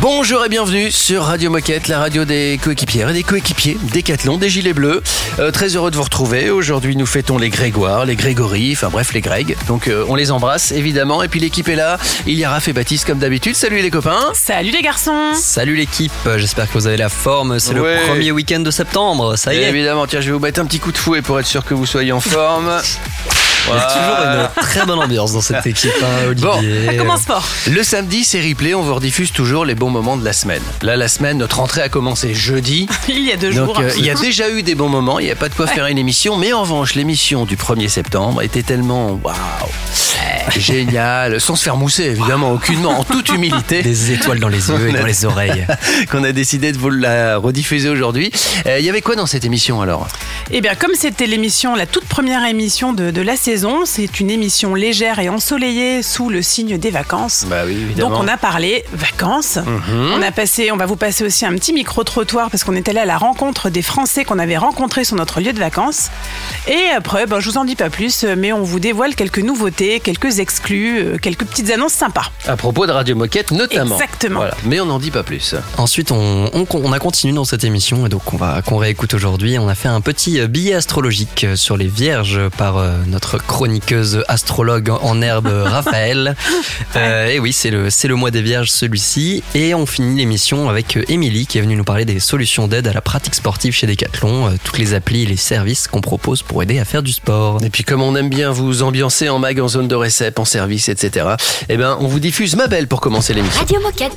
Bonjour et bienvenue sur Radio Moquette, la radio des coéquipières et des coéquipiers, Décathlon, des gilets bleus. Euh, très heureux de vous retrouver. Aujourd'hui, nous fêtons les Grégoire, les Grégory, enfin bref, les Greg. Donc euh, on les embrasse évidemment. Et puis l'équipe est là. Il y a Raph et Baptiste comme d'habitude. Salut les copains. Salut les garçons Salut l'équipe, j'espère que vous avez la forme. C'est Ouais. le premier week-end de septembre, ça y Et est. évidemment, tiens, je vais vous mettre un petit coup de fouet pour être sûr que vous soyez en forme. Il y a toujours une très bonne ambiance dans cette équipe, hein, Olivier. Ça commence fort Le samedi, c'est replay. On vous rediffuse toujours les bons moments de la semaine. Là, la semaine, notre rentrée a commencé jeudi. Il y a deux Donc jours. euh, il y a déjà eu des bons moments, il n'y a pas de quoi faire une émission, mais en revanche l'émission du 1er septembre était tellement waouh, génial, sans se faire mousser évidemment, aucunement, en toute humilité, Des étoiles dans les yeux et dans les oreilles. qu'on a décidé de vous la rediffuser aujourd'hui. Euh, Il y avait quoi dans cette émission alors? Eh bien, comme c'était l'émission, la toute première émission de, de la saison, c'est une émission légère et ensoleillée sous le signe des vacances. Bah oui Donc on a parlé vacances. Mhm. On a passé, on va vous passer aussi un petit micro trottoir parce qu'on est allé à la rencontre des Français qu'on avait rencontrés sur notre lieu de vacances. Et après, ben, je vous en dis pas plus, mais on vous dévoile quelques nouveautés, quelques exclus, euh, quelques petites annonces sympas. À propos de Radio Moquette notamment. Exactement. Voilà. Mais on n'en dit pas plus. Ensuite, on, on- on a continué dans cette émission et donc on va qu'on réécoute aujourd'hui. On a fait un petit euh, billet astrologique euh, sur les Vierges par notre chroniqueuse astrologue en herbe Raphaël. Euh, et oui, c'est le c'est le mois des Vierges celui-ci et on finit l'émission avec euh, Émilie qui est venue nous parler des solutions d'aide à la pratique sportive chez Decathlon, euh, toutes les applis et les services qu'on propose pour aider à faire du sport. Et puis comme on aime bien vous ambiancer en mag, en zone de récep, en service, etc. Eh ben on vous diffuse ma belle pour commencer l'émission. Radio Moquette.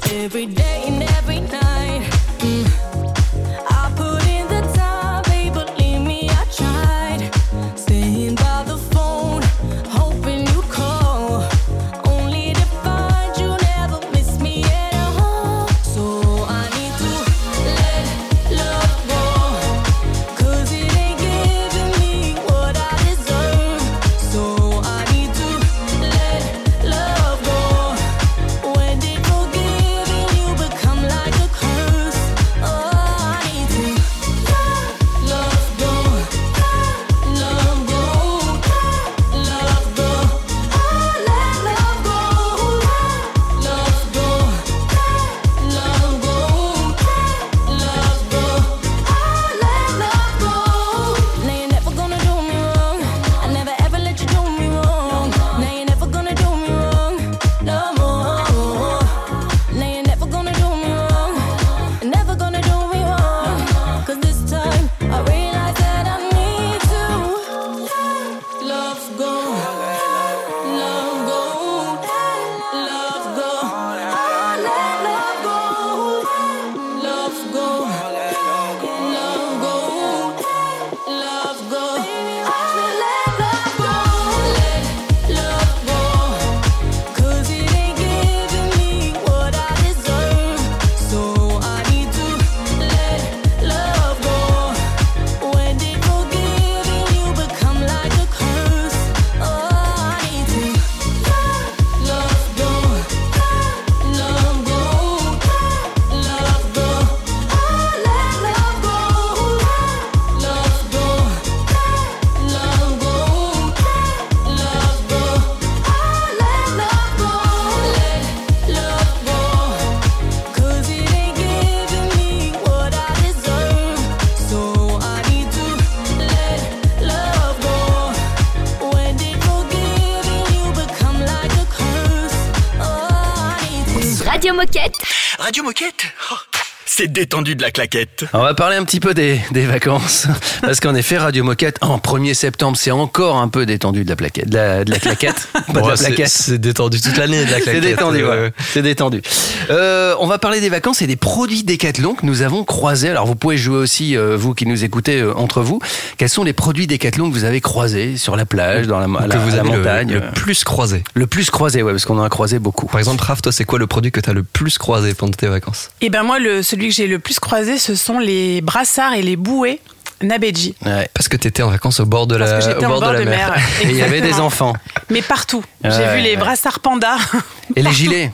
C'est détendu de la claquette. On va parler un petit peu des, des vacances. Parce qu'en effet, Radio Moquette, en 1er septembre, c'est encore un peu détendu de la plaquette. De la, de la claquette. Pas de la c'est- plaquette. c'est détendu toute l'année de la C'est claquette. détendu, Euh, ouais. C'est détendu. Euh, on va parler des vacances et des produits Décathlon que nous avons croisés. Alors vous pouvez jouer aussi, euh, vous qui nous écoutez euh, entre vous. Quels sont les produits Décathlon que vous avez croisés sur la plage, dans la, que vous la avez le- montagne? le, plus croisé. Le plus croisé, ouais, parce qu'on en a croisé beaucoup. Par exemple, Raph, toi, c'est quoi le produit que tu as le plus croisé pendant tes vacances? Et ben moi, le, celui que j'ai le plus croisé, ce sont les brassards et les bouées Nabeji. Ouais. Parce que tu étais en vacances au bord de Parce la, que j'étais au en bord bord de la de mer. mer. Et il y avait des enfants. Mais partout. Ouais, J'ai vu les brassards panda. Et les gilets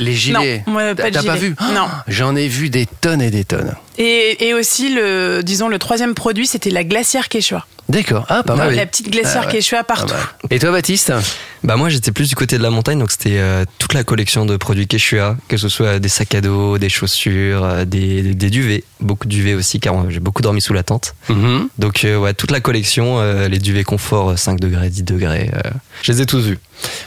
Les gilets. Non, T'as pas vu Non. J'en ai vu des tonnes et des tonnes. Et, et aussi, le, disons, le troisième produit, c'était la glacière Quechua. D'accord. Ah, pas mal. La petite glacière Ah ouais. Quechua partout. Et toi, Baptiste? Bah moi j'étais plus du côté de la montagne donc c'était euh, toute la collection de produits Quechua, que ce soit des sacs à dos, des chaussures, euh, des, des duvets, beaucoup de duvets aussi car euh, j'ai beaucoup dormi sous la tente. Mhm. Donc euh, ouais toute la collection, euh, les duvets confort euh, 5 degrés, 10 degrés, euh, je les ai tous vus.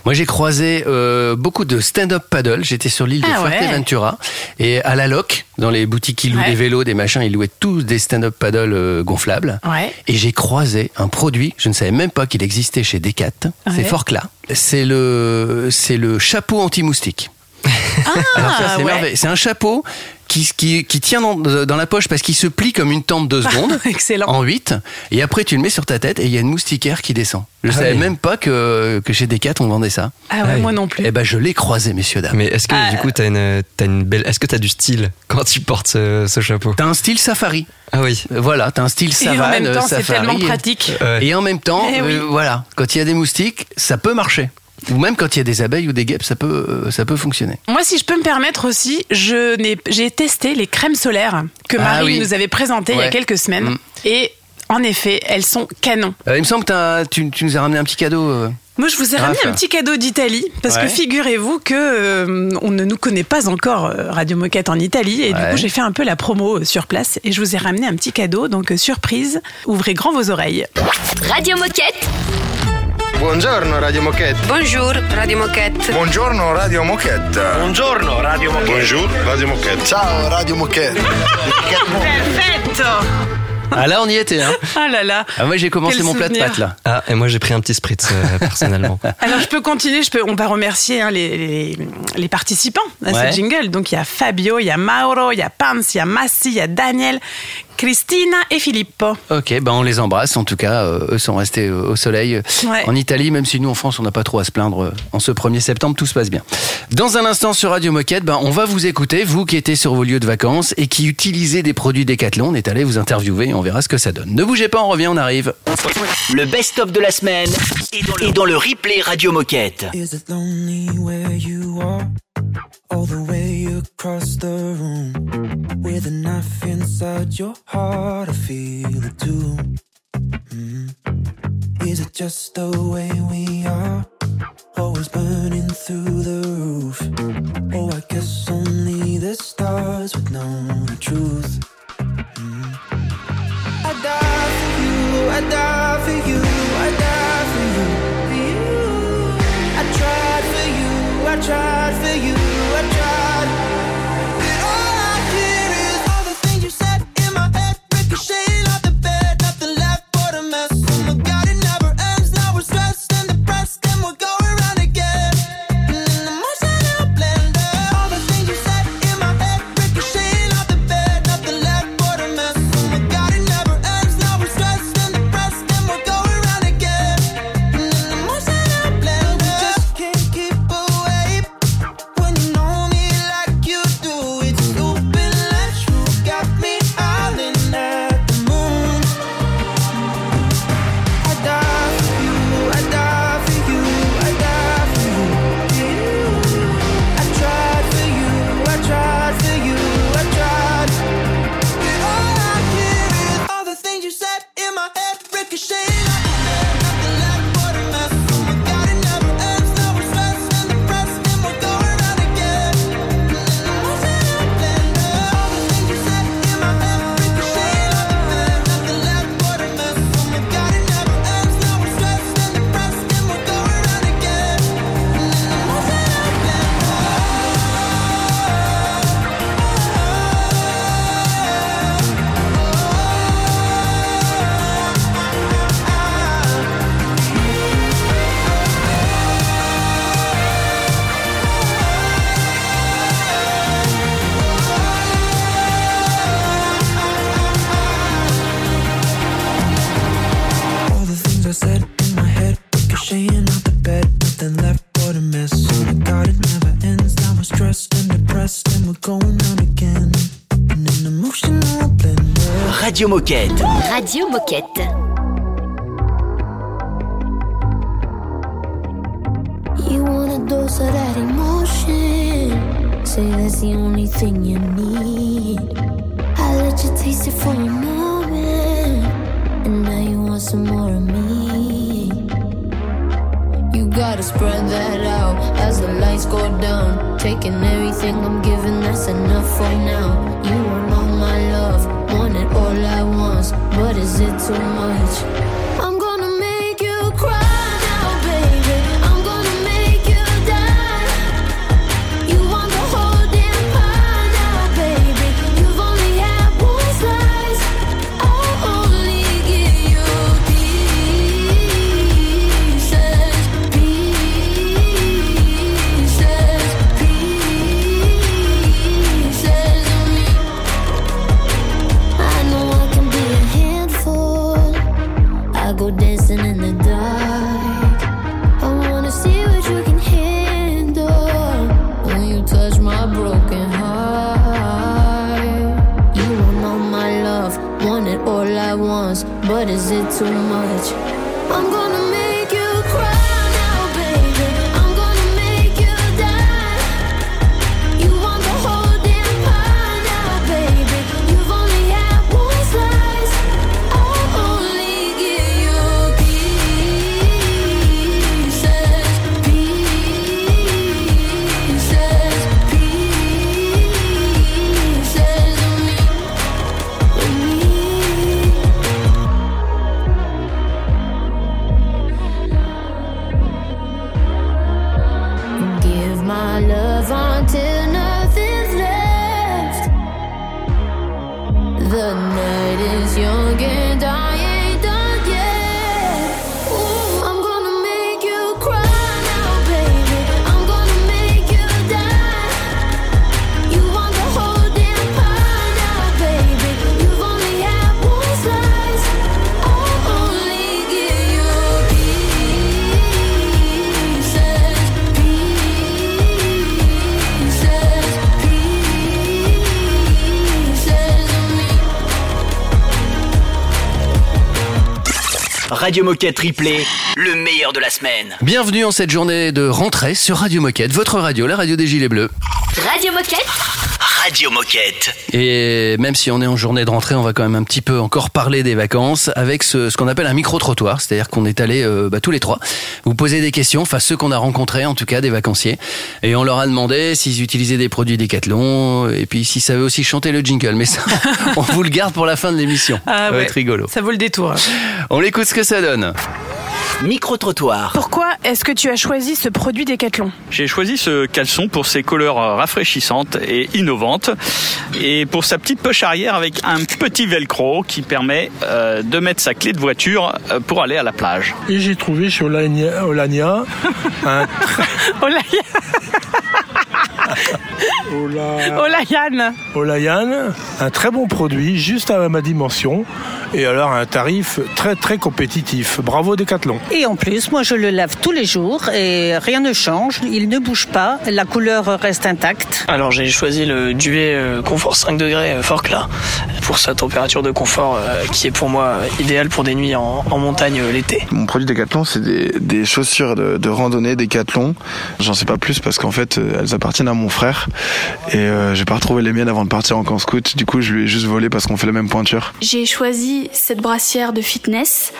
Moi, j'ai croisé euh, beaucoup de stand-up paddle. J'étais sur l'île de Ah ouais. Fuerteventura et à la loc, dans les boutiques qui louent Ouais. des vélos, des machins, ils louaient tous des stand-up paddle euh, gonflables. Ouais. Et j'ai croisé un produit, je ne savais même pas qu'il existait chez Decat. C'est Ouais. Forclaz. C'est le, c'est le chapeau anti-moustique. Alors ça, c'est ouais. merveilleux. C'est un chapeau qui, qui, qui tient dans, dans la poche parce qu'il se plie comme une tente de secondes. Excellent. En 8 et après tu le mets sur ta tête et il y a une moustiquaire qui descend. Je Ah savais oui. même pas que, que chez Decat on vendait ça. Ah ouais, Ouais. moi non plus. Eh ben je l'ai croisé messieurs dames. Mais est-ce que Ah. du coup t'as une, t'as une belle, est-ce que t'as du style quand tu portes ce, ce chapeau? T'as un style safari. Ah oui. Euh, Voilà, t'as un style Et savane, en même temps, c'est safari. tellement pratique. Ouais. Et en même temps, Eh oui. euh, voilà, quand il y a des moustiques, ça peut marcher. Ou même quand il y a des abeilles ou des guêpes, ça peut, euh, ça peut fonctionner. Moi, si je peux me permettre aussi, je n'ai, j'ai testé les crèmes solaires que Ah Marie oui. nous avait présentées il y a quelques semaines. Mm. Et en effet, elles sont canon. Euh, il me semble que tu, tu nous as ramené un petit cadeau. euh. Moi, je vous ai ramené Raph. un petit cadeau d'Italie parce Ouais. que figurez-vous que euh, on ne nous connaît pas encore Radio Moquette en Italie et du coup j'ai fait un peu la promo sur place et je vous ai ramené un petit cadeau donc surprise. Ouvrez grand vos oreilles. Radio Moquette. Buongiorno Radio Moquette. Bonjour, Radio Moquette. Buongiorno Radio Moquette. Buongiorno, Radio Moquette. Bonjour Radio Moquette. Ciao Radio Moquette. Perfetto Ah là, on y était. Hein. Ah là là. Ah, moi, j'ai commencé Quel mon plat de pâtes là. Ah et moi j'ai pris un petit spritz euh, personnellement. Alors je peux continuer, je peux, on va remercier hein, les, les, les participants à Ouais. ce jingle. Donc il y a Fabio, il y a Mauro, il y a Pans, il y a Massi, il y a Daniel, Christina et Filippo. Ok, ben on les embrasse. En tout cas, euh, eux sont restés euh, au soleil Ouais. en Italie, même si nous en France on n'a pas trop à se plaindre. euh, En ce 1er septembre, tout se passe bien. Dans un instant sur Radio Moquette, ben, on va vous écouter, vous qui étiez sur vos lieux de vacances et qui utilisez des produits Decathlon. On est allé vous interviewer et on verra ce que ça donne. Ne bougez pas, on revient, on arrive. Le best-of de la semaine est dans le replay Radio Moquette. Is it lonely where you are? All the way across the room. With a knife inside your heart, I feel it too. Mm. Is it just the way we are? Always burning through the roof. Oh, I guess only the stars would know the truth. Mm. I die for you, I die for you, I die for you, for you. I tried for you, I tried for you, Radio Moquette. Radio Moquette. You want a dose of that emotion. say that's the only thing you need. I let you taste it for a moment, and now you want some more of me. You gotta spread that out as the lights go down. Taking everything I'm giving, that's enough for now. You want all my love, but is it too much? But is it too much? I'm gonna make Radio Moquette Replay, le meilleur de la semaine. Bienvenue en cette journée de rentrée sur Radio Moquette, votre radio, la radio des Gilets Bleus. Radio Moquette. Radio Moquette. Et même si on est en journée de rentrée, on va quand même un petit peu encore parler des vacances avec ce, ce qu'on appelle un micro-trottoir, c'est-à-dire qu'on est allé euh, bah, tous les trois vous poser des questions, enfin ceux qu'on a rencontrés en tout cas, des vacanciers, et on leur a demandé s'ils utilisaient des produits Decathlon et puis s'ils savaient aussi chanter le jingle, mais ça, on vous le garde pour la fin de l'émission. Ah ça va ouais. être rigolo. Ça vaut le détour. On écoute ce que ça donne. Micro-trottoir. Pourquoi est-ce que tu as choisi ce produit Décathlon J'ai choisi ce caleçon pour ses couleurs rafraîchissantes et innovantes et pour sa petite poche arrière avec un petit velcro qui permet euh, de mettre sa clé de voiture euh, pour aller à la plage. Et j'ai trouvé chez Olania, Olania un là, Ola- là, Yann Olayan, un très bon produit, juste à ma dimension, et alors un tarif très très compétitif. Bravo Decathlon. Et en plus, moi je le lave tous les jours et rien ne change, il ne bouge pas, la couleur reste intacte. Alors j'ai choisi le duvet euh, confort 5 degrés euh, Forclaz pour sa température de confort euh, qui est pour moi idéale pour des nuits en, en montagne l'été. Mon produit Decathlon, c'est des, des chaussures de, de randonnée Decathlon. J'en sais pas plus parce qu'en fait, elles appartiennent à mon frère et euh, j'ai pas retrouvé les miennes avant de partir en camp scout. Du coup, je lui ai juste volé parce qu'on fait la même pointure. J'ai choisi cette brassière de fitness.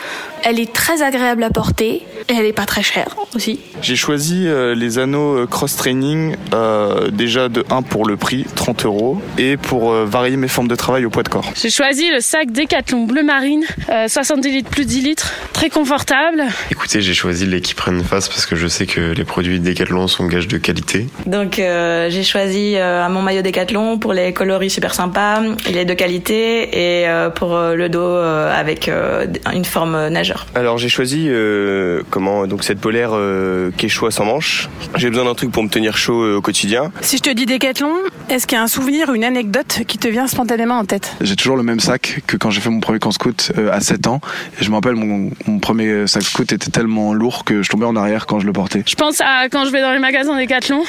Elle est très agréable à porter et elle est pas très chère aussi. J'ai choisi euh, les anneaux euh, cross-training euh, déjà de 1 pour le prix, 30 euros, et pour euh, varier mes formes de travail au poids de corps. J'ai choisi le sac Decathlon bleu marine, euh, 70 litres plus 10 litres, très confortable. Écoutez, j'ai choisi l'équipe Run Face parce que je sais que les produits Decathlon sont gage de qualité. Donc euh, j'ai choisi euh, mon maillot Décathlon pour les coloris super sympas, il est de qualité et euh, pour euh, le dos euh, avec euh, une forme nageur. Alors j'ai choisi euh, comment donc cette polaire euh, Quechua sans manches. J'ai besoin d'un truc pour me tenir chaud euh, au quotidien. Si je te dis Décathlon, est-ce qu'il y a un souvenir, une anecdote qui te vient spontanément en tête? J'ai toujours le même sac que quand j'ai fait mon premier camp scout euh, à 7 ans. Et je me rappelle, mon, mon premier sac scout était tellement lourd que je tombais en arrière quand je le portais. Je pense à quand je vais dans les magasins Decathlon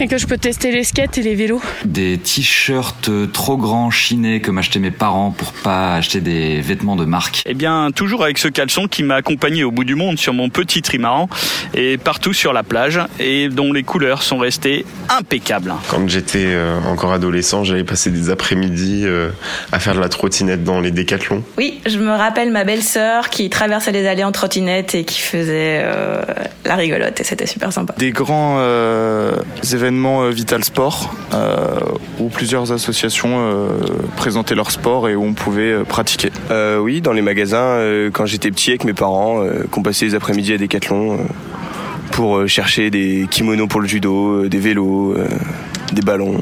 et que je peux tester les skates et les vélos. Des t-shirts trop grands, chinés, que m'achetaient mes parents pour pas acheter des vêtements de marque. Eh bien, toujours avec ce caleçon qui m'a accompagné au bout du monde sur mon petit trimaran et partout sur la plage et dont les couleurs sont restées impeccables. Quand j'étais euh, encore adolescent, j'allais passer des après-midi euh, à faire de la trottinette dans les décathlons. Oui, je me rappelle ma belle-sœur qui traversait les allées en trottinette et qui faisait euh, la rigolote et c'était super sympa. Des grands euh, événements euh, Vital Sport euh, où plusieurs associations euh, présentaient leur sport et où on pouvait euh, pratiquer. Euh, oui, dans les magasins, euh, quand j'étais petit avec mes parents, euh, qu'on passait les après-midi à Decathlon euh, pour euh, chercher des kimonos pour le judo, euh, des vélos, euh, des ballons.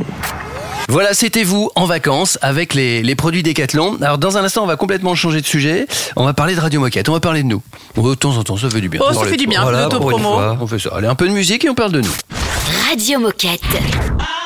Voilà, c'était vous en vacances avec les, les produits Décathlon. Alors dans un instant, on va complètement changer de sujet. On va parler de Radio Moquette, on va parler de nous. Bon, de temps en temps, ça fait du bien. Oh, ça fait du bien, Voilà, fois, On fait ça. Allez, un peu de musique et on parle de nous. Radio Moquette.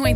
21 em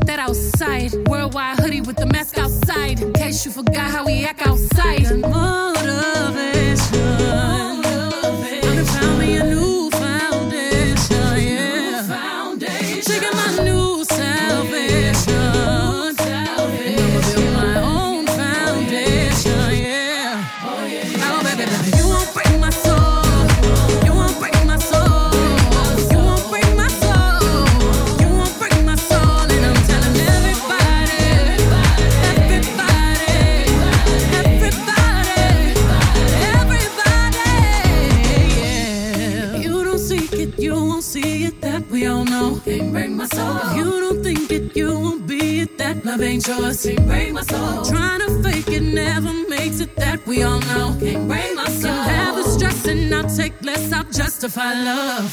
justify love.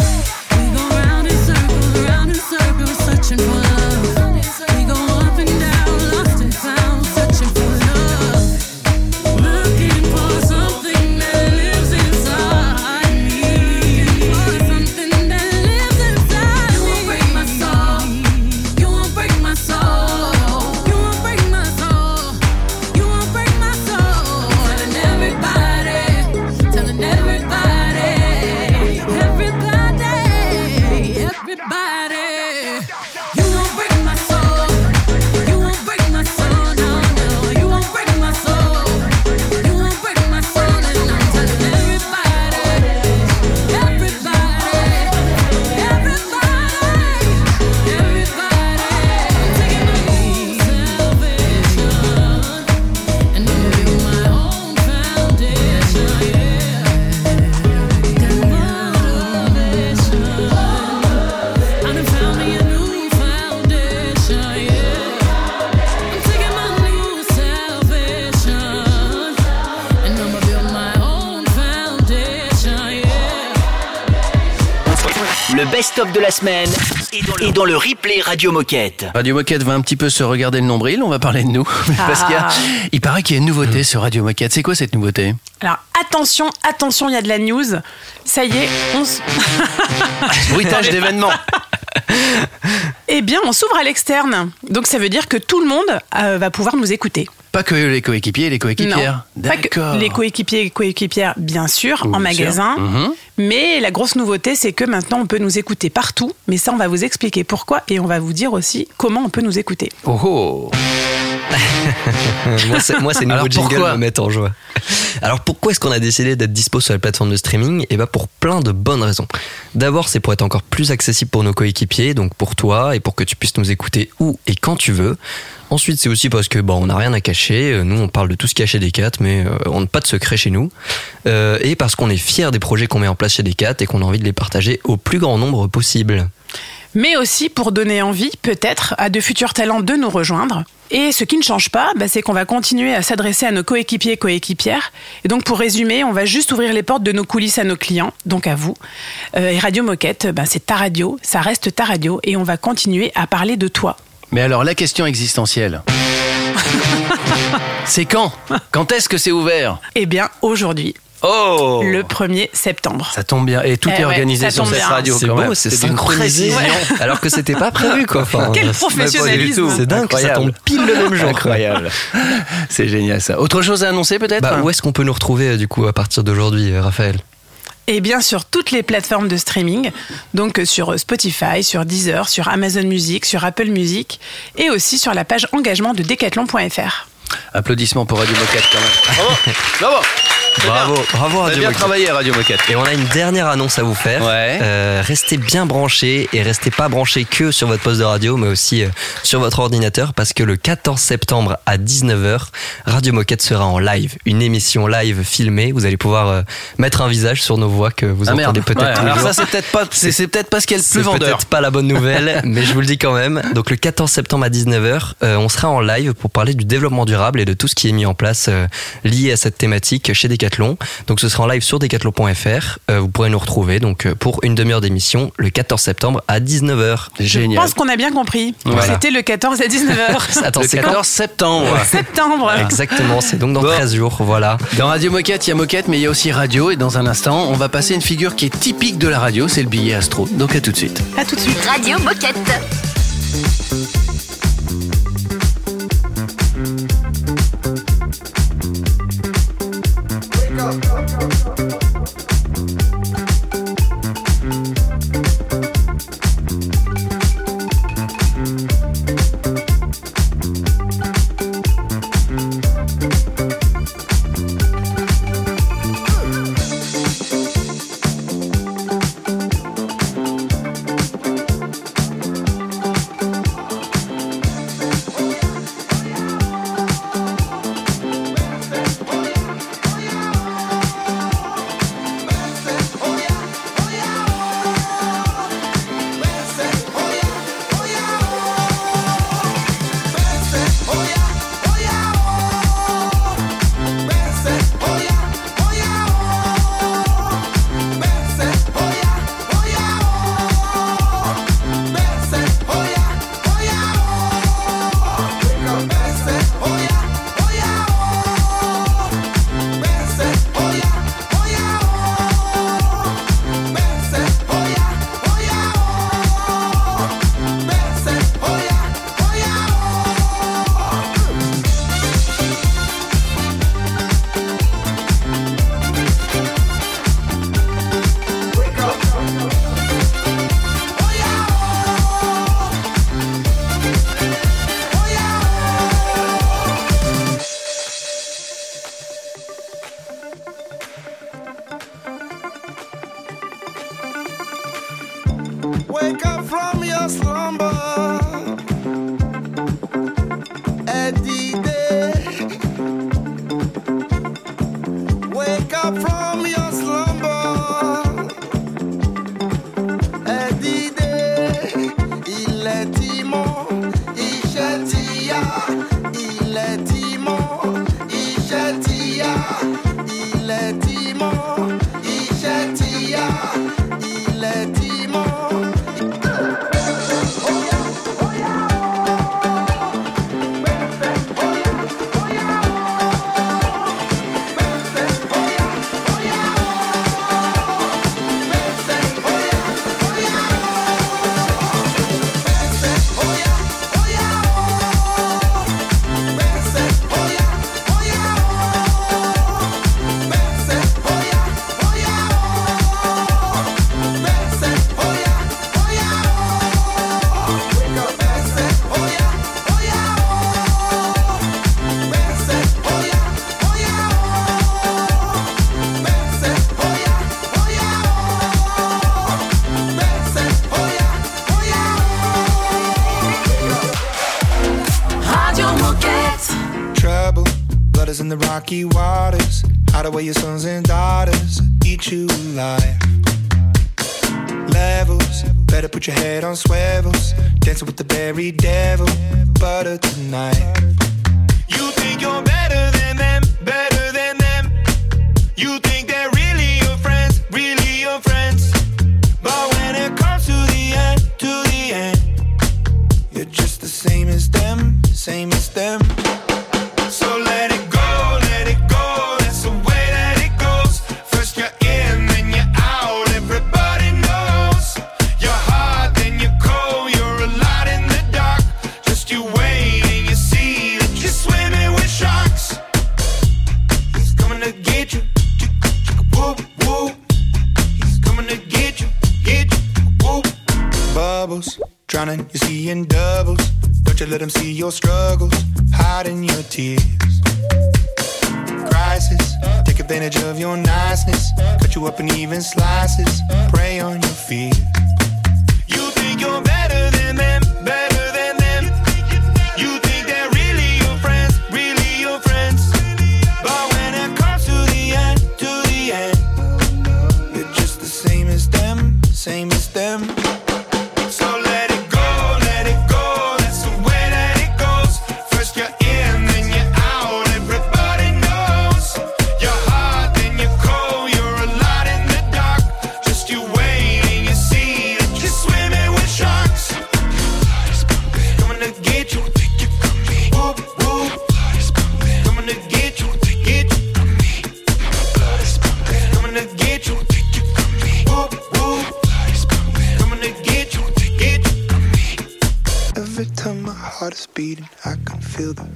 We go round in circles, round in circles, searching for love. Best-of de la semaine est dans le replay Radio Moquette. Radio Moquette va un petit peu se regarder le nombril, on va parler de nous. Parce qu'il y a- Ah. il paraît qu'il y a une nouveauté sur Radio Moquette. C'est quoi cette nouveauté? Alors attention, attention, il y a de la news. Ça y est, on s- Bruitage d'événements. Eh bien, on s'ouvre à l'externe. Donc ça veut dire que tout le monde euh, va pouvoir nous écouter. Pas que les coéquipiers et les coéquipières. Non, pas que D'accord. les coéquipiers et coéquipières, bien sûr, en sûr. magasin. Mhm. Mais la grosse nouveauté, c'est que maintenant, on peut nous écouter partout. Mais ça, on va vous expliquer pourquoi et on va vous dire aussi comment on peut nous écouter. Oh oh moi, c'est, moi, ces nouveaux Alors, jingles pourquoi me mettent en joie. Alors, pourquoi est-ce qu'on a décidé d'être dispo sur la plateforme de streaming? Et bah, pour plein de bonnes raisons. D'abord, c'est pour être encore plus accessible pour nos coéquipiers, donc pour toi, et pour que tu puisses nous écouter où et quand tu veux. Ensuite, c'est aussi parce que bon, on n'a rien à cacher. Euh, Nous, on parle de tout ce qui est chez Decat, mais euh, on n'a pas de secret chez nous. Euh, et parce qu'on est fiers des projets qu'on met en place chez Decat et qu'on a envie de les partager au plus grand nombre possible. mais aussi pour donner envie, peut-être, à de futurs talents de nous rejoindre. Et ce qui ne change pas, bah, c'est qu'on va continuer à s'adresser à nos coéquipiers et coéquipières. Et donc, pour résumer, on va juste ouvrir les portes de nos coulisses à nos clients, donc à vous. Euh, et Radio Moquette, bah, c'est ta radio, ça reste ta radio, et on va continuer à parler de toi. Mais alors, la question existentielle. c'est quand? Quand est-ce que c'est ouvert? Eh bien, aujourd'hui, Oh le 1er septembre. Ça tombe bien. Et tout Eh est ouais, organisé sur cette bien. radio. C'est quand beau, même. c'est synchronisé. précision. Alors que c'était pas prévu, quoi. Enfin, Quel c'est- professionnalisme. C'est dingue ça tombe pile le même jour. Incroyable. C'est génial ça. Autre chose à annoncer peut-être Bah, où est-ce qu'on peut nous retrouver euh, du coup à partir d'aujourd'hui, euh, Raphaël? Et bien sur toutes les plateformes de streaming, donc euh, sur Spotify, sur Deezer, sur Amazon Music, sur Apple Music, et aussi sur la page engagement de decathlon.fr. Applaudissements pour Radio Moquette quand même. Bravo. Bravo. Bravo, bravo Radio bien Moquette. travaillé Radio Moquette. Et on a une dernière annonce à vous faire. Euh, restez bien branchés et restez pas branchés que sur votre poste de radio, mais aussi euh, sur votre ordinateur parce que le 14 septembre à 19h, Radio Moquette sera en live. Une émission live filmée. Vous allez pouvoir euh, mettre un visage sur nos voix que vous Ah, entendez peut-être Ouais, alors ça, c'est peut-être pas, c'est, c'est peut-être pas ce le plus C'est vendeur. peut-être pas la bonne nouvelle, mais je vous le dis quand même. Donc le 14 septembre à 19h, euh, on sera en live pour parler du développement durable et de tout ce qui est mis en place euh, lié à cette thématique chez Donc ce sera en live sur decathlon.fr. Euh, vous pourrez nous retrouver donc euh, pour une demi-heure d'émission le 14 septembre à 19h. Je pense qu'on a bien compris. Voilà. C'était le 14 à 19h. Attends, le c'est 14 quand septembre. Septembre. Exactement, c'est donc dans 13 jours, voilà. Dans Radio Moquette, il y a Moquette, mais il y a aussi Radio. Et dans un instant, on va passer une figure qui est typique de la radio, c'est le billet astro. Donc à tout de suite. À tout de suite. Radio Moquette. Rocky waters. Hide away your sons and daughters, eat you alive. Levels, better put your head on swivels. Dancing with the very devil, butter tonight. You think you're better than them, better than them. You think even slow.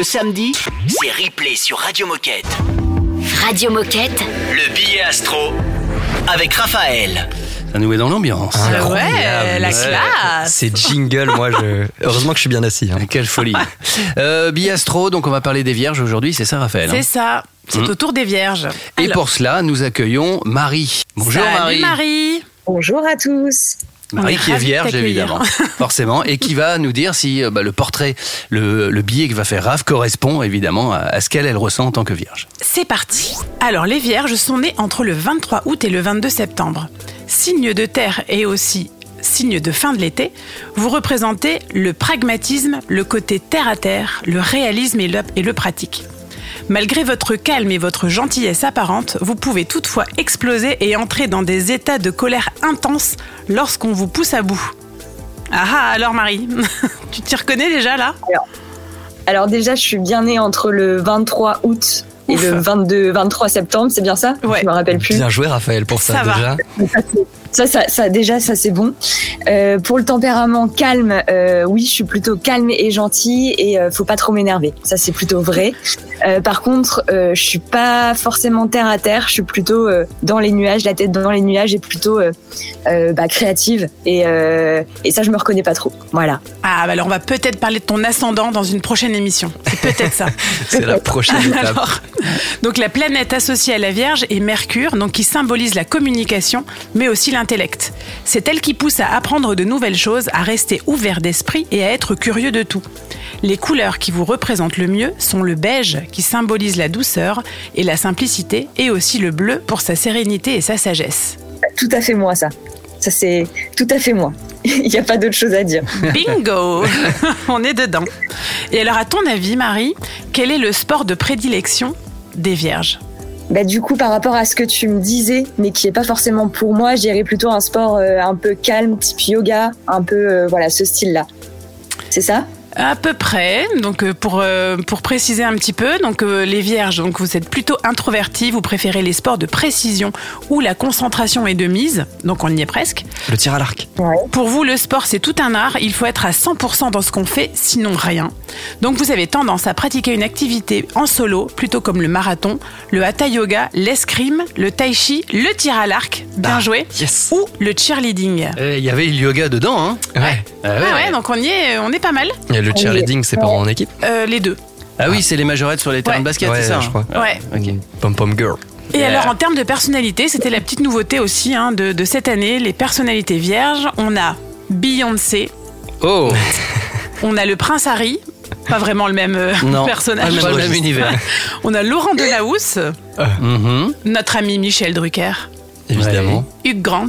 Le samedi, c'est replay sur Radio Moquette. Radio Moquette. Le billet astro avec Raphaël. Ça nous met dans l'ambiance. Ouais, la classe. C'est jingle, moi je. Heureusement que je suis bien assis. hein. Quelle folie. euh, Biastro, donc on va parler des vierges aujourd'hui, c'est ça Raphaël hein C'est ça. C'est Mm. au tour des vierges. Et Alors, pour cela, nous accueillons Marie. Bonjour salut Marie. Marie. Bonjour à tous. Marie qui est vierge évidemment, forcément, et qui va nous dire si euh, bah, le portrait, le, le billet que va faire Raph correspond évidemment à, à ce qu'elle elle ressent en tant que vierge. C'est parti. Alors, les vierges sont nées entre le 23 août et le 22 septembre. Signe de terre et aussi signe de fin de l'été, vous représentez le pragmatisme, le côté terre à terre, le réalisme et le, et le pratique. Malgré votre calme et votre gentillesse apparente, vous pouvez toutefois exploser et entrer dans des états de colère intense lorsqu'on vous pousse à bout. Ah ah, alors Marie, tu t'y reconnais déjà là? Alors, alors déjà, je suis bien née entre le 23 août et le 22, 23 septembre, c'est bien ça? Je me rappelle plus. Bien joué, Raphaël, pour ça, Ça va. Ça, ça, ça, déjà, ça c'est bon. Euh, pour le tempérament calme, euh, oui, je suis plutôt calme et gentille et euh, faut pas trop m'énerver. Ça c'est plutôt vrai. Euh, par contre, euh, je suis pas forcément terre à terre. Je suis plutôt euh, dans les nuages, la tête dans les nuages et plutôt euh, euh, bah, créative. Et, euh, et ça, je me reconnais pas trop. Voilà. Ah, bah alors on va peut-être parler de ton ascendant dans une prochaine émission. C'est peut-être ça. C'est la prochaine étape. Alors, donc la planète associée à la Vierge est Mercure, donc qui symbolise la communication, mais aussi l'intellect. C'est elle qui pousse à apprendre de nouvelles choses, à rester ouvert d'esprit et à être curieux de tout. Les couleurs qui vous représentent le mieux sont le beige, qui symbolise la douceur et la simplicité, et aussi le bleu pour sa sérénité et sa sagesse. Tout à fait moi, ça. Ça c'est tout à fait moi. Il n'y a pas d'autre chose à dire. Bingo On est dedans. Et alors, à ton avis, Marie, quel est le sport de prédilection des Vierges? Bah, du coup, par rapport à ce que tu me disais, mais qui est pas forcément pour moi, je dirais plutôt un sport euh, un peu calme, type yoga, un peu, euh, voilà, ce style-là. C'est ça? À peu près. Donc euh, pour euh, pour préciser un petit peu, donc euh, les vierges, donc vous êtes plutôt introvertis, vous préférez les sports de précision où la concentration est de mise. Donc on y est presque. Le tir à l'arc. Pour vous, le sport, c'est tout un art. Il faut être à 100% dans ce qu'on fait, sinon rien. Donc vous avez tendance à pratiquer une activité en solo, plutôt comme le marathon, le hatha yoga, l'escrime, le tai chi, le tir à l'arc, bien joué, ou le cheerleading. Eh, Il y avait le yoga dedans, hein Ouais. Ah ouais, Ah ouais, ouais. donc on y est, on est pas mal. Et le cheerleading, c'est pas en équipe Euh, les deux. Ah oui, c'est les majorettes sur les terrains de basket, Ouais, c'est ça je hein crois. Ouais. Ok. Pom Pom Girl. Et Yeah. alors en termes de personnalité, c'était la petite nouveauté aussi hein, de, de cette année, les personnalités vierges. On a Beyoncé, Oh on a le prince Harry Pas vraiment le même euh, Non, personnage. pas le même univers. On a Laurent Delahousse, Mhm. notre ami Michel Drucker, Évidemment. Hugh Grant.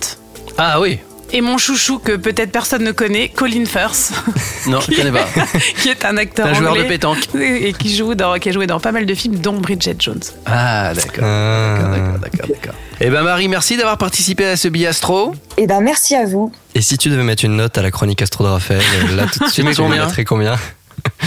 Ah oui. Et mon chouchou que peut-être personne ne connaît, Colin Firth, Non, je connais pas. qui est un acteur Un joueur de anglais pétanque. et qui joue dans, qui a joué dans pas mal de films, dont Bridget Jones. Ah, d'accord. D'accord, d'accord, d'accord, d'accord. Eh ben Marie, merci d'avoir participé à ce biastro. Et ben merci à vous. Et si tu devais mettre une note à la chronique Astro de Raphaël, là tout de Tu suite, tu mettrais combien?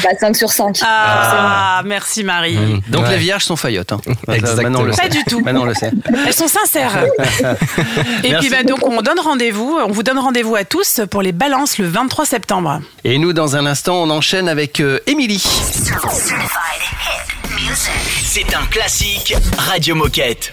Bah, 5 sur 5. Ah, merci Marie. Donc Ouais. les vierges sont faillottes. Hein. Exactement. Maintenant, on le Pas sait. du tout. Maintenant on le sait. Elles sont sincères. Et Merci. puis bah, donc on donne rendez-vous, on vous donne rendez-vous à tous pour les balances le 23 septembre. Et nous, dans un instant, on enchaîne avec euh, Émilie. C'est un classique Radio Moquette.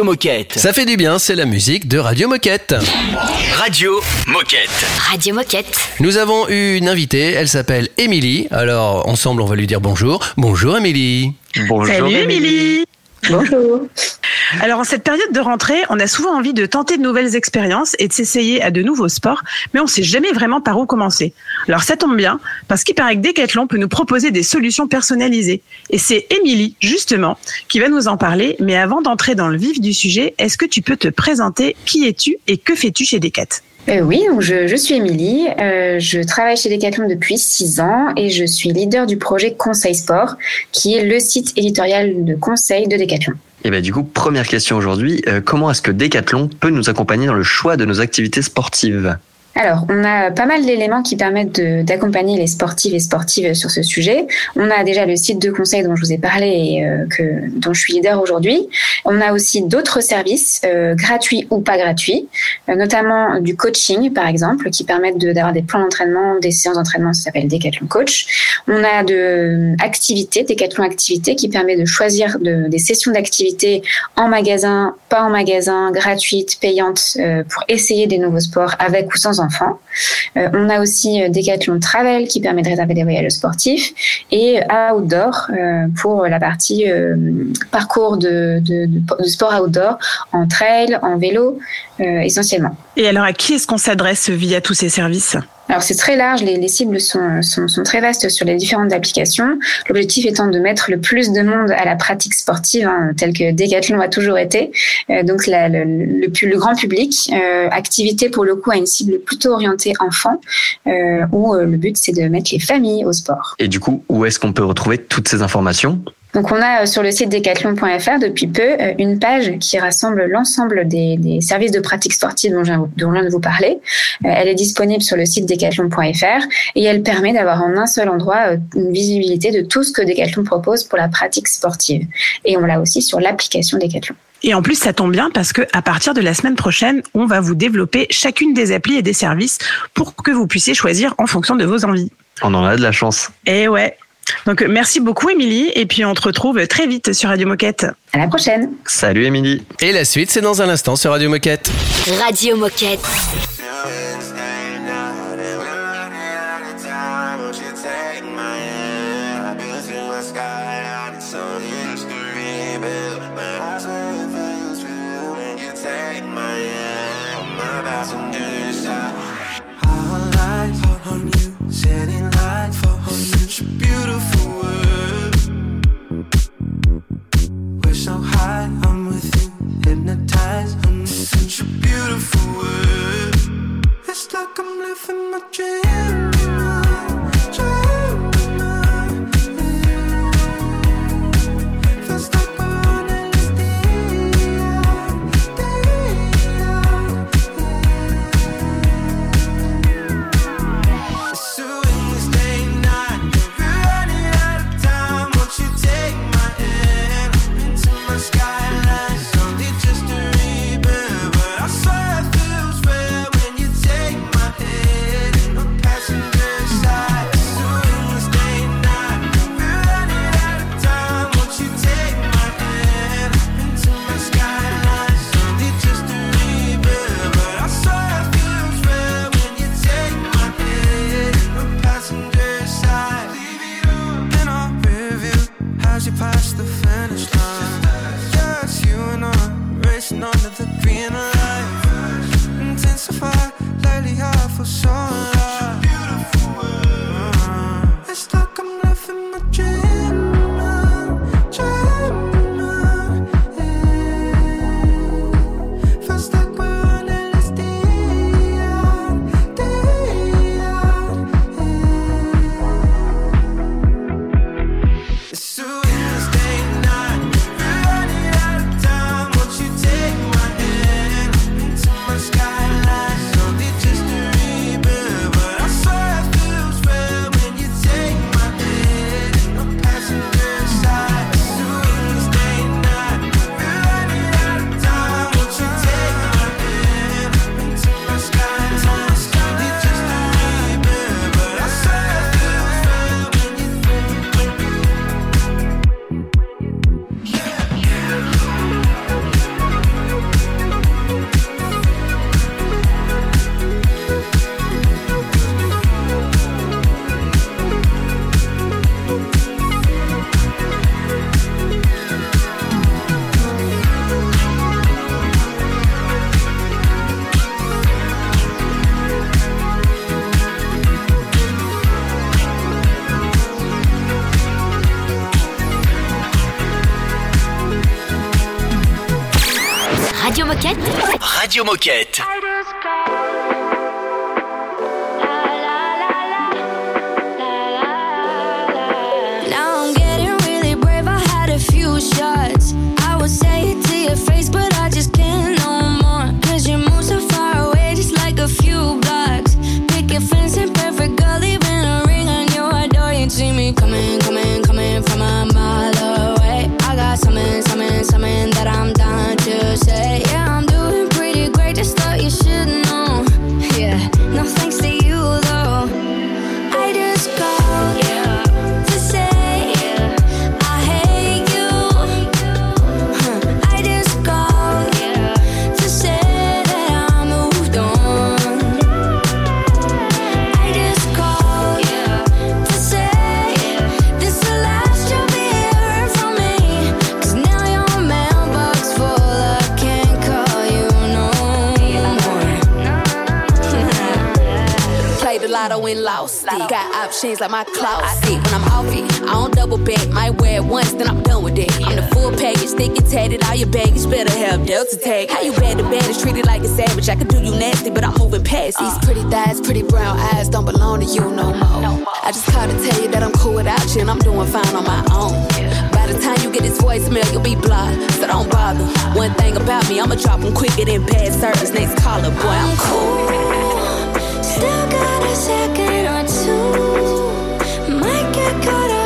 Radio Moquette. Ça fait du bien, c'est la musique de Radio Moquette. Radio Moquette. Radio Moquette. Nous avons eu une invitée, elle s'appelle Émilie. Alors, ensemble, on va lui dire bonjour. Bonjour Émilie. Salut Émilie Bonjour. Alors en cette période de rentrée, on a souvent envie de tenter de nouvelles expériences et de s'essayer à de nouveaux sports, mais on sait jamais vraiment par où commencer. Alors ça tombe bien, parce qu'il paraît que Decathlon peut nous proposer des solutions personnalisées. Et c'est Émilie, justement, qui va nous en parler. Mais avant d'entrer dans le vif du sujet, est-ce que tu peux te présenter? Qui es-tu et que fais-tu chez Decat Euh, oui, donc je, suis Émilie, euh, je travaille chez Decathlon depuis six ans et je suis leader du projet Conseil Sport, qui est le site éditorial de conseil de Decathlon. Et ben du coup, première question aujourd'hui, euh, comment est-ce que Decathlon peut nous accompagner dans le choix de nos activités sportives? Alors, on a pas mal d'éléments qui permettent d'accompagner les sportifs et sportives sur ce sujet. On a déjà le site de conseil dont je vous ai parlé et euh, que, dont je suis leader aujourd'hui. On a aussi d'autres services, euh, gratuits ou pas gratuits, euh, notamment du coaching, par exemple, qui permettent d'avoir des plans d'entraînement, des séances d'entraînement, ça s'appelle Decathlon Coach. On a de euh, activités, Decathlon Activités, qui permet de choisir de- des sessions d'activités en magasin, pas en magasin, gratuites, payantes, euh, pour essayer des nouveaux sports avec ou sans enfants. Euh, on a aussi euh, Decathlon Travel qui permet de réserver des voyages sportifs et Outdoor euh, pour la partie parcours de, de, sport outdoor en trail, en vélo essentiellement. Et alors à qui est-ce qu'on s'adresse via tous ces services? Alors c'est très large, les, les cibles sont, sont, très vastes sur les différentes applications. L'objectif étant de mettre le plus de monde à la pratique sportive, hein, tel que Decathlon a toujours été. Euh, donc le, le, grand public, euh, activité pour le coup à une cible plutôt orientée enfant, euh, où le but c'est de mettre les familles au sport. Et du coup, où est-ce qu'on peut retrouver toutes ces informations? Donc on a euh, sur le site decathlon.fr depuis peu euh, une page qui rassemble l'ensemble des, des services de pratique sportive dont je, viens- dont je viens de vous parler. Euh, Elle est disponible sur le site decathlon.fr et elle permet d'avoir en un seul endroit une visibilité de tout ce que Decathlon propose pour la pratique sportive. Et on l'a aussi sur l'application Decathlon. Et en plus, ça tombe bien parce que à partir de la semaine prochaine, on va vous développer chacune des applis et des services pour que vous puissiez choisir en fonction de vos envies. On en a de la chance. Et ouais. Donc merci beaucoup Émilie et puis on te retrouve très vite sur Radio Moquette. À la prochaine. Salut Émilie. Et la suite, c'est dans un instant sur Radio Moquette. Radio Moquette. my dream. moquette. chains like my clout. I see when I'm off I don't double back. Might wear it once, then I'm done with it. I'm the full package, thick and tatted. All your baggage better have Delta tag. How you bad to bad is treated like a savage. I could do you nasty, but I'm moving past. These pretty thighs, pretty brown eyes don't belong to you no more. I just called to tell you that I'm cool without you and I'm doing fine on my own. By the time you get this voicemail, you'll be blocked, so don't bother. One thing about me, I'ma drop them quicker than bad service. Next caller, boy, I'm cool. Still got a second might get caught up.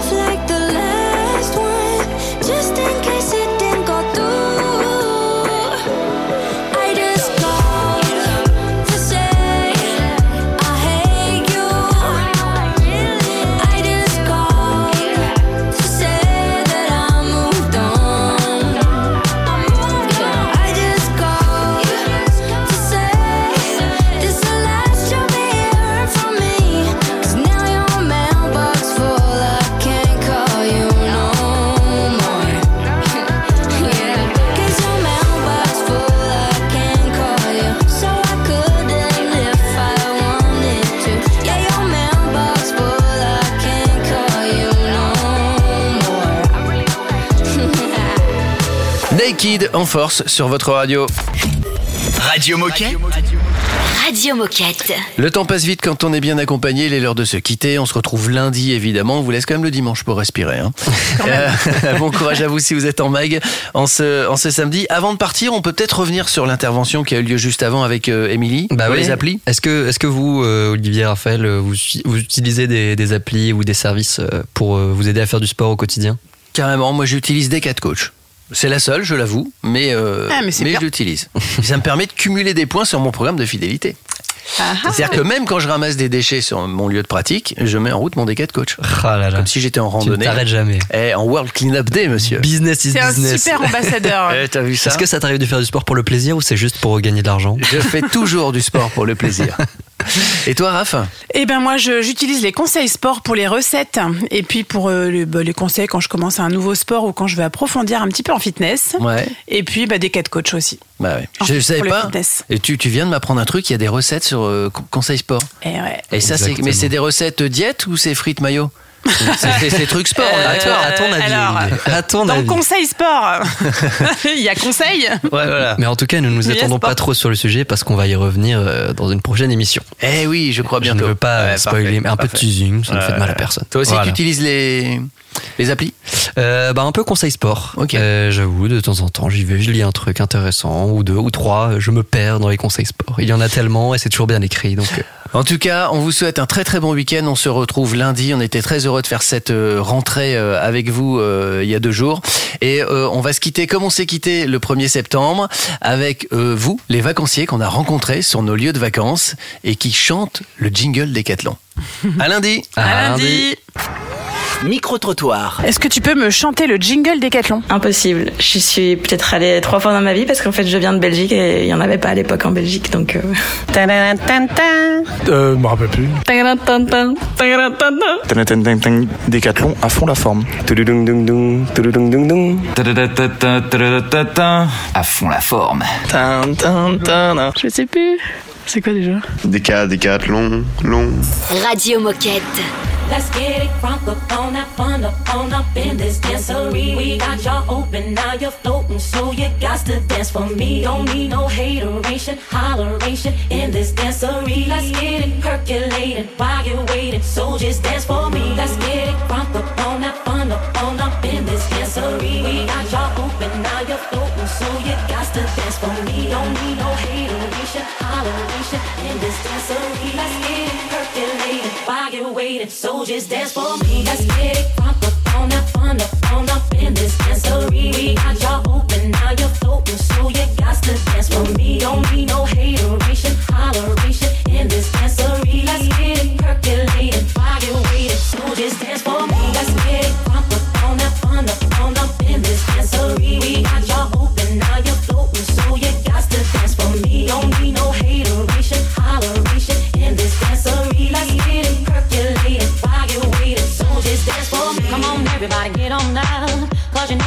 En force sur votre radio. Radio Moquette. Radio Moquette. Le temps passe vite quand on est bien accompagné. Il est l'heure de se quitter. On se retrouve lundi, évidemment. On vous laisse quand même le dimanche pour respirer. Hein. Euh, bon courage à vous si vous êtes en mag en ce, samedi. Avant de partir, on peut peut-être revenir sur l'intervention qui a eu lieu juste avant avec euh, Émilie. Bah oui. Les applis. Est-ce que, est que vous, euh, Olivier Raphaël, vous, utilisez des, des, applis ou des services pour vous aider à faire du sport au quotidien? Carrément. Moi, j'utilise des 4 coachs. C'est la seule, je l'avoue, mais, euh, Ah, mais je l'utilise. ça me permet de cumuler des points sur mon programme de fidélité. Ah, C'est-à-dire que même quand je ramasse des déchets sur mon lieu de pratique, je mets en route mon D4 coach. Ah là là. Comme si j'étais en Tu ne randonnée. t'arrêtes jamais. Eh, en World Cleanup Day, monsieur. Business is C'est un business. super ambassadeur. Eh, T'as vu ça Est-ce que ça t'arrive de faire du sport pour le plaisir ou c'est juste pour gagner de l'argent Je fais toujours du sport pour le plaisir. Et toi, Raph Eh ben moi, j'utilise les conseils sport pour les recettes et puis pour euh, les, bah, les conseils quand je commence un nouveau sport ou quand je veux approfondir un petit peu en fitness. Ouais. Et puis bah, des quatre coachs aussi. Bah ouais. Je, fait, savais pas. Et tu, tu viens de m'apprendre un truc, il y a des recettes sur euh, Con- Conseil Sport. Et ouais. Et ça, c'est, mais c'est des recettes diète ou c'est frites maillot C'est c'est- c'est trucs sport, on est Euh, À ton avis, alors, À ton Dans avis. conseil sport, il y a conseil. Ouais, voilà. Mais en tout cas, ne nous Mais attendons sport. pas trop sur le sujet parce qu'on va y revenir euh, dans une prochaine émission. Eh oui, je crois Je bientôt. ne veux pas Ouais, spoiler, parfait, mais un peu de teasing, ça ne fait de mal à personne. Toi aussi, Voilà. tu utilises les, les applis Euh, bah, un peu conseil sport. Ok. Euh, J'avoue, de temps en temps, j'y vais, je lis un truc intéressant, ou deux, ou trois, je me perds dans les conseils sport. Il y en a tellement et c'est toujours bien écrit. Donc, euh, En tout cas, on vous souhaite un très très bon week-end. On se retrouve lundi. On était très heureux de faire cette rentrée avec vous euh, il y a deux jours. Et euh, on va se quitter comme on s'est quitté le 1er septembre avec euh, vous, les vacanciers qu'on a rencontrés sur nos lieux de vacances et qui chantent le jingle Décathlon. À lundi À lundi. Micro-trottoir. Est-ce que tu peux me chanter le jingle Décathlon Impossible. Je suis peut-être allée trois fois dans ma vie parce qu'en fait je viens de Belgique et il n'y en avait pas à l'époque en Belgique donc. Euh... Euh, me rappelle plus. Décathlon à fond la forme. À fond la forme. Je sais plus. C'est quoi déjà Déca, décathlon, long. Radio Moquette. Let's get it crunk up on that fun up on up in this dancery. We got y'all open, now you're floating, so you got to dance for me. Don't need no hateration, holleration in this dancery. Let's get it percolated while you're waiting, so just dance for me. Let's get it crunk up on that fun up on up in this dancery. We got y'all open, now you're floating, so you got to dance for me. Don't need no hateration, Let's get it percolated while you're waiting, dance for me. Let's get it crunk up on that fun up on up in this dancery. We got y'all open, now you're floating, so you got to dance for me. Don't need no hateration,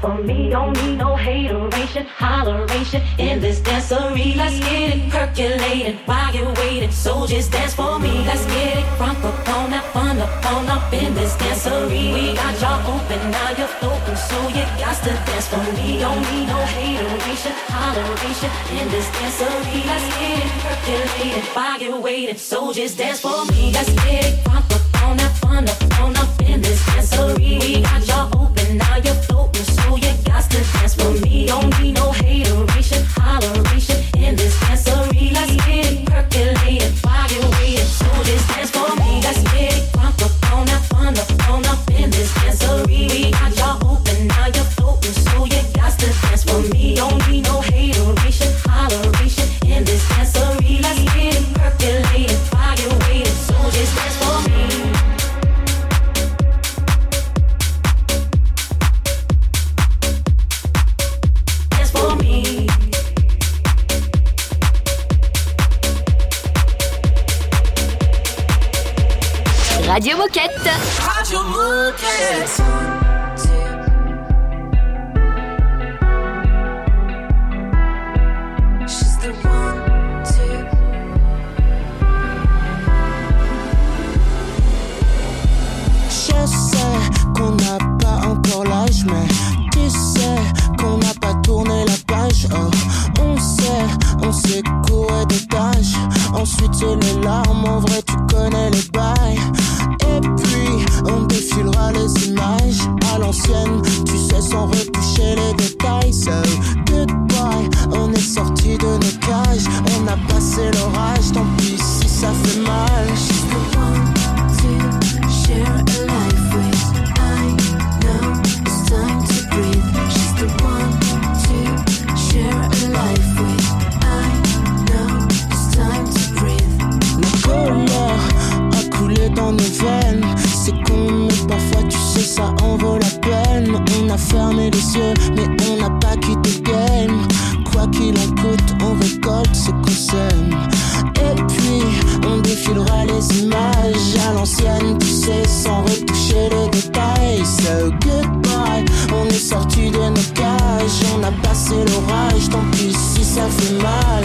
for me. Don't need no hateration, holleration in this dancery. Let's get it percolated while you're waiting. So just dance for me. Let's get it crunk up on that fun up on up in this dancery. We got y'all open, now you're floating. So you got to dance for me. Don't need no hateration, holleration in this dancery. Let's get it percolated while you're waiting. So just dance for me. Let's get it crunk up on that fun up on up We got y'all open, now you're floating. So you got to dance for me. Don't need images à l'ancienne poussées sans retoucher les détails. So goodbye, on est sorti de nos cages, on a passé l'orage, tant pis si ça fait mal.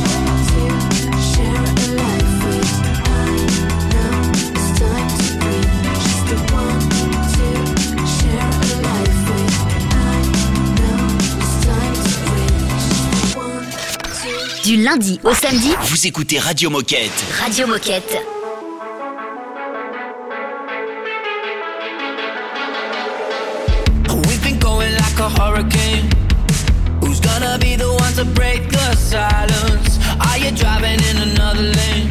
Du lundi au samedi, Vous écoutez Radio Moquette. Radio Moquette. We've been going like a hurricane. Who's gonna be the one to break the silence? Are you driving in another lane?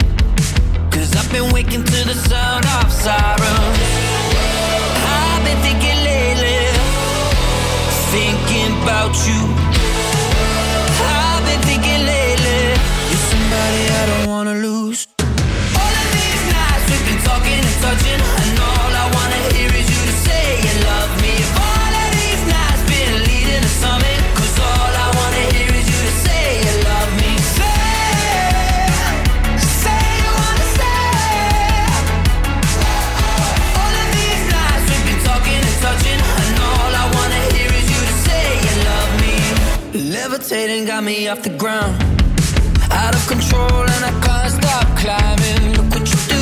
Cause I've been waking to the sound of sirens. I've been thinking lately, thinking about you. Wanna lose. All of these nights we've been talking and touching, and all I wanna hear is you to say you love me. If all of these nights been leading to something, 'cause all I wanna hear is you to say you love me. Say, say you wanna say. All of these nights we've been talking and touching, and all I wanna hear is you to say you love me. Levitating got me off the ground. Out of control and I can't stop climbing. Look what you do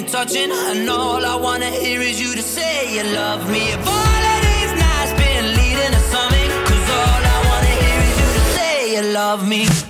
and touching, and all I wanna hear is you to say you love me. If all of these nights been leading to something, 'cause all I wanna hear is you to say you love me.